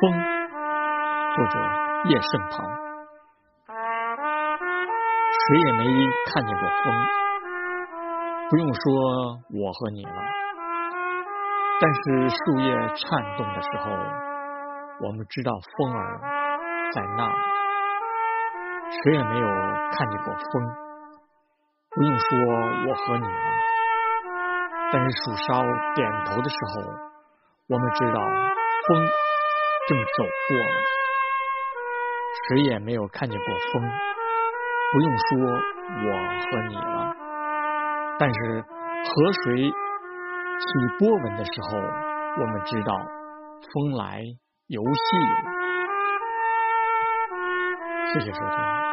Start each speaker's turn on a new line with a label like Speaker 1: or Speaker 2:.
Speaker 1: 风，作者叶圣陶。谁也没看见过风，不用说我和你了。但是树叶颤动的时候，我们知道风儿在那里。谁也没有看见过风，不用说我和你了。但是树梢点头的时候，我们知道风。正走过了，谁也没有看见过风，不用说我和你了。但是河水起波纹的时候，我们知道风来游戏了。谢谢收听。